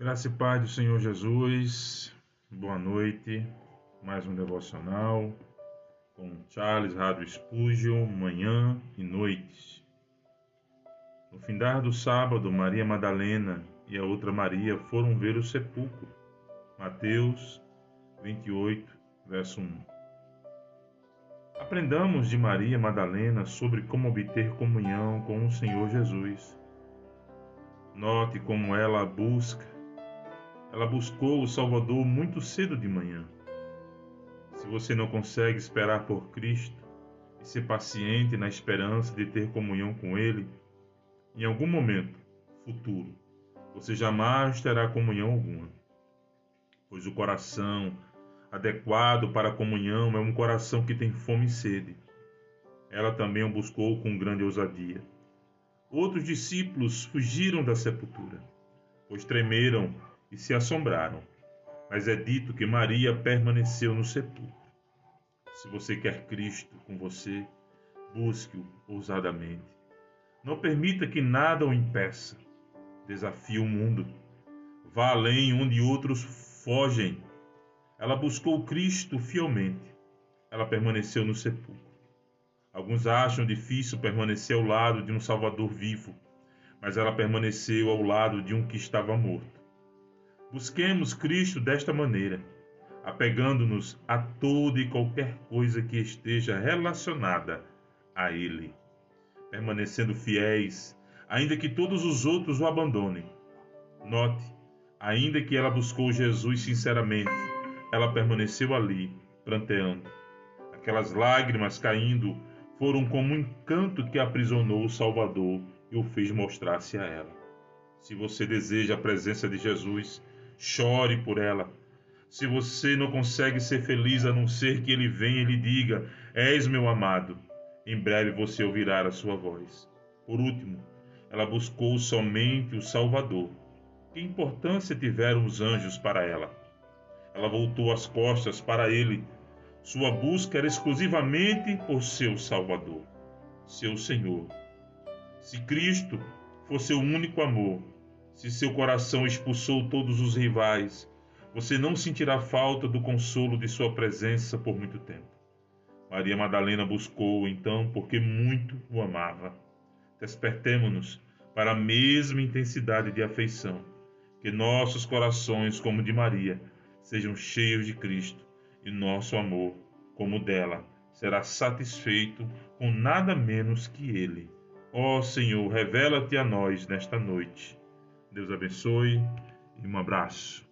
Graça e paz do Senhor Jesus. Boa noite. Mais um devocional com Charles Rádio Spurgeon, manhã e noites. No findar do sábado, Maria Madalena e a outra Maria foram ver o sepulcro. Mateus 28, verso 1. Aprendamos de Maria Madalena sobre como obter comunhão com o Senhor Jesus. Note como ela busca ela buscou o Salvador muito cedo de manhã. Se você não consegue esperar por Cristo e ser paciente na esperança de ter comunhão com Ele, em algum momento futuro, você jamais terá comunhão alguma. Pois o coração adequado para a comunhão é um coração que tem fome e sede. Ela também o buscou com grande ousadia. Outros discípulos fugiram da sepultura, pois tremeram e se assombraram. Mas é dito que Maria permaneceu no sepulcro. Se você quer Cristo com você, busque-o ousadamente. Não permita que nada o impeça. Desafie o mundo. Vá além onde outros fogem. Ela buscou Cristo fielmente. Ela permaneceu no sepulcro. Alguns acham difícil permanecer ao lado de um Salvador vivo, mas ela permaneceu ao lado de um que estava morto. Busquemos Cristo desta maneira, apegando-nos a toda e qualquer coisa que esteja relacionada a Ele, permanecendo fiéis, ainda que todos os outros o abandonem. Note, ainda que ela buscou Jesus sinceramente, ela permaneceu ali, pranteando. Aquelas lágrimas caindo foram como um encanto que aprisionou o Salvador e o fez mostrar-se a ela. Se você deseja a presença de Jesus, chore por ela. Se você não consegue ser feliz a não ser que ele venha e lhe diga: És meu amado, em breve você ouvirá a sua voz. Por último, ela buscou somente o Salvador. Que importância tiveram os anjos para ela? Ela voltou as costas para ele. Sua busca era exclusivamente por seu Salvador, seu Senhor. Se Cristo fosse seu único amor, se seu coração expulsou todos os rivais, você não sentirá falta do consolo de sua presença por muito tempo. Maria Madalena buscou, então, porque muito o amava. Despertemo-nos para a mesma intensidade de afeição, que nossos corações, como de Maria, sejam cheios de Cristo e nosso amor, como dela, será satisfeito com nada menos que Ele. Ó Senhor, revela-te a nós nesta noite Deus abençoe e um abraço.